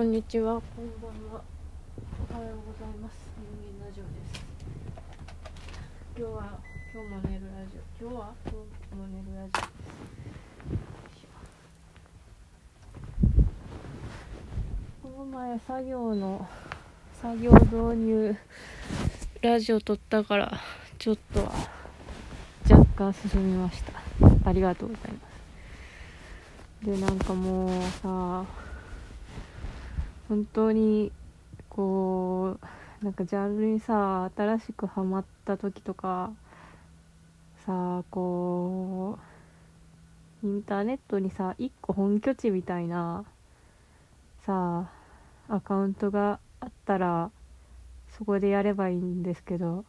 こんにちは、こんばんは。おはようございます。人間ラジオです。今日は、今日も寝るラジオ。今日は、今日も寝るラジオです。この前、作業の、作業導入、ラジオ撮ったから、ちょっとは、若干進みました。ありがとうございます。で、なんかもうさ、本当にこうなんかジャンルにさ新しくハマった時とかさこうインターネットにさ一個本拠地みたいなさアカウントがあったらそこでやればいいんですけど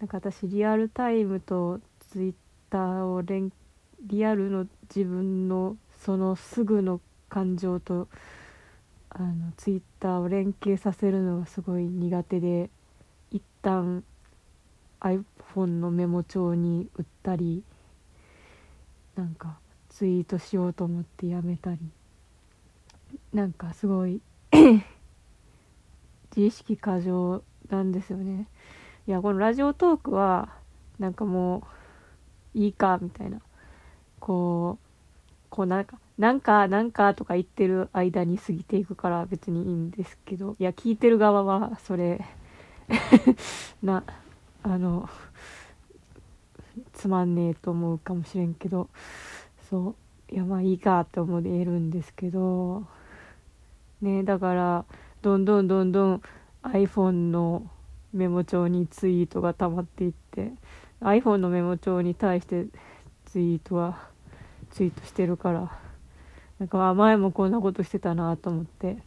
なんか私リアルタイムとツイッターを連リアルの自分のそのすぐの感情とあのツイッターを連携させるのがすごい苦手で一旦 iPhone のメモ帳に打ったりなんかツイートしようと思ってやめたりなんかすごい 自意識過剰なんですよね。いやこのラジオトークはなんかもういいかみたいなこうこうなんかなんかなんかとか言ってる間に過ぎていくから別にいいんですけどいや聞いてる側はそれ なあのつまんねえと思うかもしれんけどそういやまあいいかって思えるんですけどねだからどんどんどんどん iPhone のメモ帳にツイートが溜まっていって iPhone のメモ帳に対してツイートはツイートしてるからなんか前もこんなことしてたなと思って。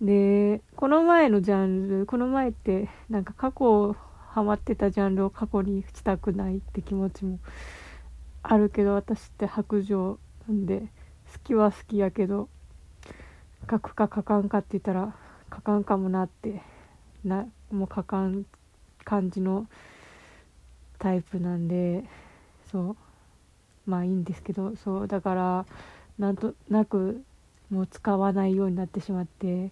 でこの前のジャンルこの前ってなんか過去ハマってたジャンルを過去にしたくないって気持ちもあるけど私って白状なんで好きは好きやけど書くか書かんかって言ったら書かんかもなってなもう書かん感じのタイプなんでそう。まあいいんですけどそう。だからなんとなくもう使わないようになってしまって。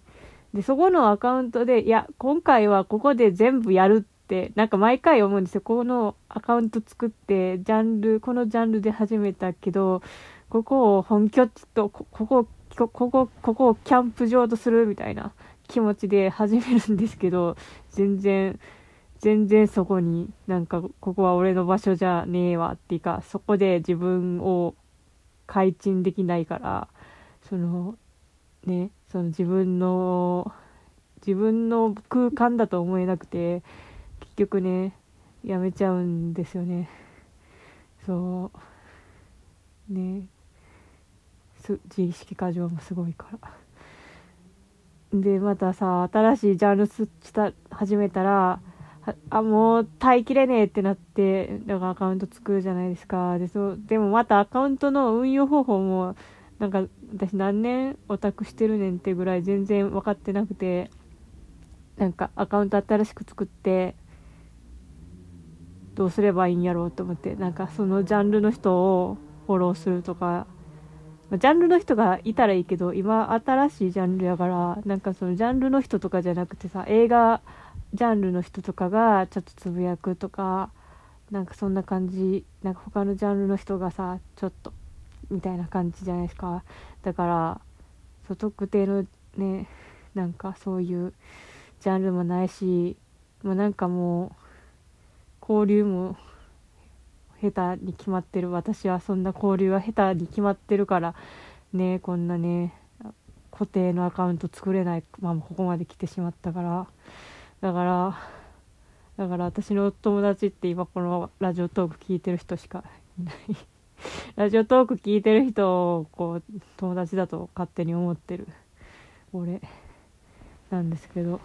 でそこのアカウントでいや今回はここで全部やるってなんか毎回思うんですよ。このアカウント作ってジャンルこのジャンルで始めたけどここを本拠地とこここここここをキャンプ場とするみたいな気持ちで始めるんですけど全然全然そこになんかここは俺の場所じゃねえわっていうかそこで自分を開陳できないからそのねその自分の自分の空間だと思えなくて結局ねやめちゃうんですよね。そう。ね。自意識過剰もすごいから。でまたさ新しいジャンルした始めたらあもう耐えきれねえってなってだからアカウント作るじゃないですか。でそうでもまたアカウントの運用方法もなんか私何年オタクしてるねんってぐらい全然分かってなくてなんかアカウント新しく作ってどうすればいいんやろうと思ってなんかそのジャンルの人をフォローするとか。ジャンルの人がいたらいいけど今新しいジャンルやからなんかそのジャンルの人とかじゃなくてさ映画ジャンルの人とかがちょっとつぶやくとかなんかそんな感じ。なんか他のジャンルの人がさちょっとみたいな感じじゃないですか。だからそう特定のねなんかそういうジャンルもないしもうなんかもう交流も下手に決まってる。私はそんな交流は下手に決まってるからねこんなね固定のアカウント作れないまあここまで来てしまったから。だからだから私の友達って今このラジオトーク聞いてる人しかいない。ラジオトーク聞いてる人をこう友達だと勝手に思ってる。俺なんですけど。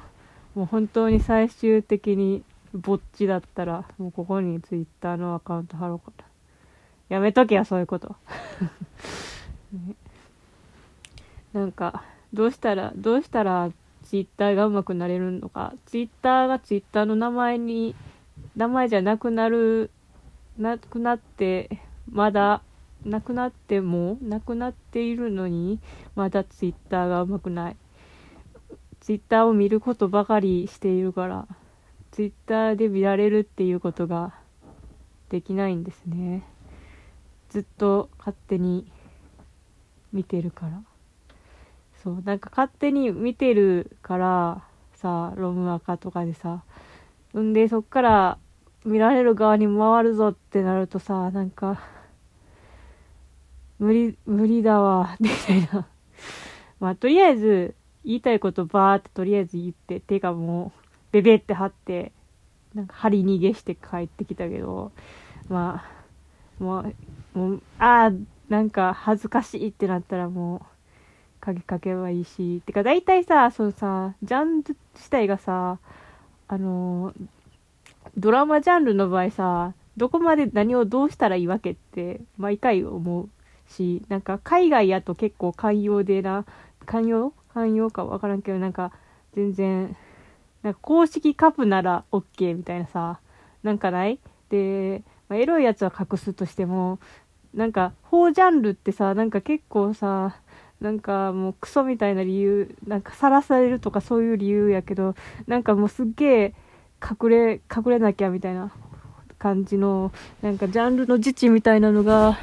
もう本当に最終的にぼっちだったらもうここにツイッターのアカウント貼ろうかな。やめとけやそういうこと、ね、なんかどうしたらどうしたらツイッターがうまくなれるのか。ツイッターがツイッターの名前に名前じゃなくなるなくなってまだなくなってもなくなっているのにまだツイッターがうまくない。ツイッターを見ることばかりしているからツイッターで見られるっていうことができないんですね。ずっと勝手に見てるから。そうなんか勝手に見てるからさロムアカとかでさんでそっから見られる側に回るぞってなるとさなんか無理無理だわ みたいな。まあとりあえず言いたいことバーってとりあえず言っててかもうベベって張ってなんか張り逃げして帰ってきたけどまあもうもうああなんか恥ずかしいってなったらもう鍵かけばいいし。てか大体さそのさジャンル自体がさあのドラマジャンルの場合さどこまで何をどうしたらいいわけって毎回思うしなんか海外やと結構寛容でな寛容？寛容か分からんけどなんか全然なんか公式カップなら OK みたいなさなんかない？で、まあ、エロいやつは隠すとしてもなんか法ジャンルってさなんか結構さなんかもうクソみたいな理由なんかさらされるとかそういう理由やけどなんかもうすっげえ隠れ隠れなきゃみたいな感じのなんかジャンルの自治みたいなのが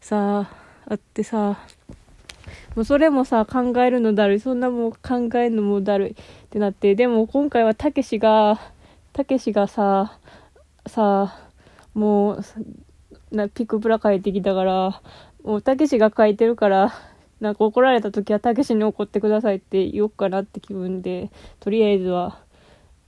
さあってさもうそれもさ考えるのだるい。そんなもう考えるのもだるいってなってでも今回はたけしがたけしがささもうなピクプラ書いてきたからもうたけしが書いてるからなんか怒られた時はたけしに怒ってくださいって言おうかなって気分でとりあえずは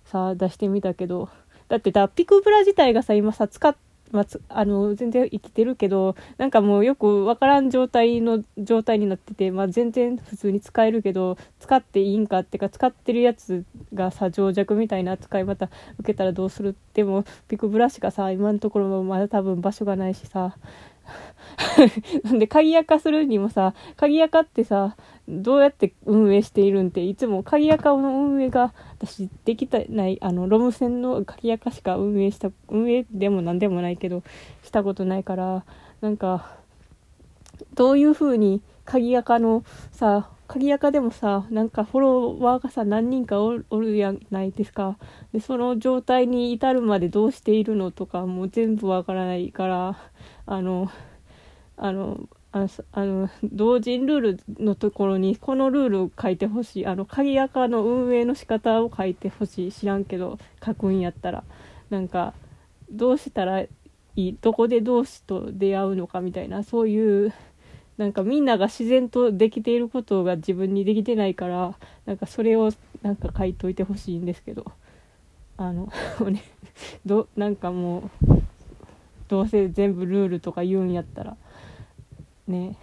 さ出してみたけどだってだピクプラ自体がさ今さ使っまあ、あの全然生きてるけどなんかもうよく分からん状態の状態になってて、まあ、全然普通に使えるけど使っていいんかってか使ってるやつがさ情弱みたいな扱いまた受けたらどうするでもピクブラシがさ今のところもまだ多分場所がないしさ なんで鍵垢するにもさ鍵垢ってさどうやって運営しているんっていつも鍵垢の運営が私できたないあのロム線の鍵垢しか運営した運営でも何でもないけどしたことないからなんかどういう風に鍵垢のさ鍵垢でもさなんかフォロワーがさ何人かおるやないですか。でその状態に至るまでどうしているのとかもう全部わからないからあのあのあの同人ルールのところにこのルールを書いてほしい。あの鍵垢の運営の仕方を書いてほしい。知らんけど書くんやったら。なんかどうしたらいい？どこで同士と出会うのかみたいなそういうなんかみんなが自然とできていることが自分にできてないからなんかそれをなんか書いといてほしいんですけど。あの どなんかもうどうせ全部ルールとか言うんやったら。ね。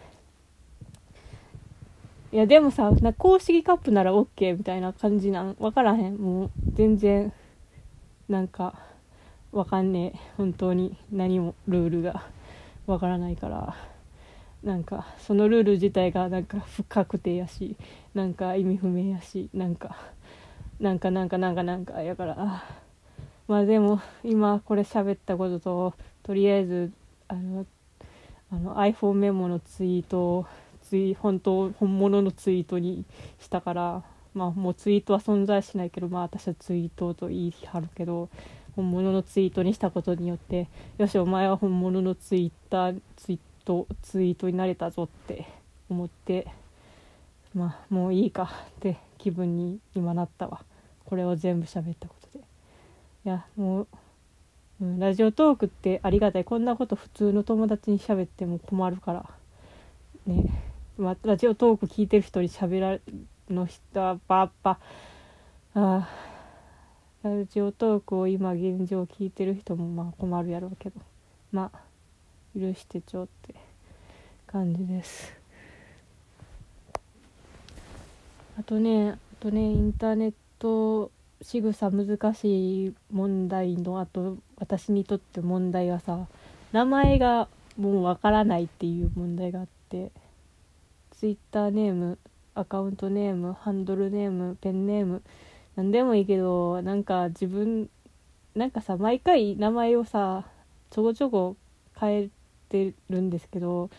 いやでもさな公式カップなら OK みたいな感じなん？分からへん？もう全然なんか分かんねえ。本当に何もルールが分からないから。なんかそのルール自体がなんか不確定やしなんか意味不明やしなんかなんかなんかなんかなんかやからまあでも今これ喋ったことととりあえずあのあの iPhone メモのツイートをツイ本当本物のツイートにしたからまあもうツイートは存在しないけどまあ私はツイートと言い張るけど本物のツイートにしたことによってよしお前は本物のツイッターツイートツイートになれたぞって思ってまあもういいかって気分に今なったわ。これを全部喋ったことで。いやもううん、ラジオトークってありがたい。こんなこと普通の友達に喋っても困るから。ね。まあ、ラジオトーク聞いてる人に喋らの人はばっぱあ。ラジオトークを今現状聞いてる人もまあ困るやろうけど。まあ許してちょって感じです。あとねあとねインターネット仕草難しい問題のあと私にとって問題はさ名前がもうわからないっていう問題があってツイッターネームアカウントネームハンドルネームペンネーム何でもいいけどなんか自分なんかさ毎回名前をさちょこちょこ変えってるんですけど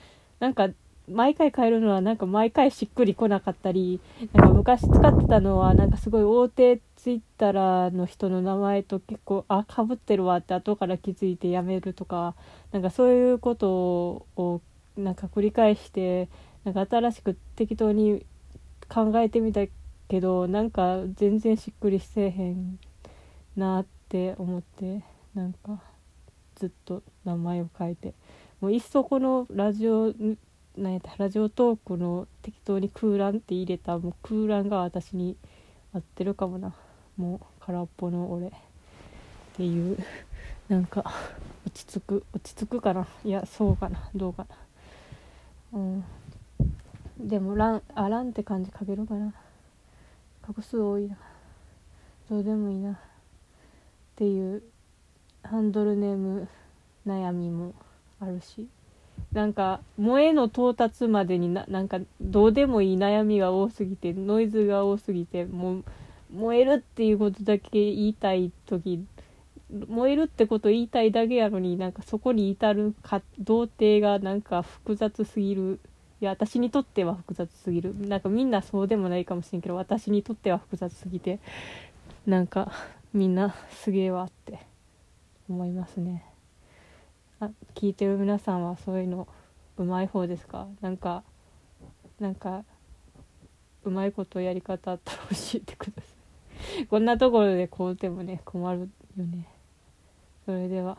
なんか毎回変えるのはなんか毎回しっくりこなかったりなんか昔使ってたのはなんかすごい大手ツイッターの人の名前と結構あかぶってるわって後から気づいてやめるとかなんかそういうことをなんか繰り返してなんか新しく適当に考えてみたけどなんか全然しっくりせえへんなって思ってなんかずっと名前を変えてもういっそこのラジオなんやったラジオトークの適当に空欄って入れたもう空欄が私に合ってるかもな。もう空っぽの俺っていうなんか落ち着く落ち着くかな。いやそうかなどうかな。うん。でもランあランって感じ書けるかな。画数多いな。どうでもいいな。っていうハンドルネーム悩みも。あるし。なんか萌えの到達までにななんかどうでもいい悩みが多すぎてノイズが多すぎてもう燃えるっていうことだけ言いたい時燃えるってこと言いたいだけやのになんかそこに至るか童貞がなんか複雑すぎる。いや私にとっては複雑すぎる。なんかみんなそうでもないかもしれんけど私にとっては複雑すぎてなんかみんなすげえわって思いますね。あ聞いてる皆さんはそういうのうまい方ですか？なんかなんかうまいことやり方あったら教えてください。こんなところで買うてもね困るよね。それでは。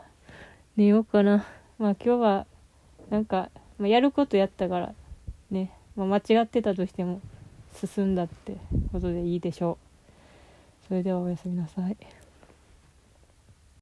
寝ようかな。まあ今日はなんか、まあ、やることやったからね、まあ、間違ってたとしても進んだってことでいいでしょう。それではおやすみなさい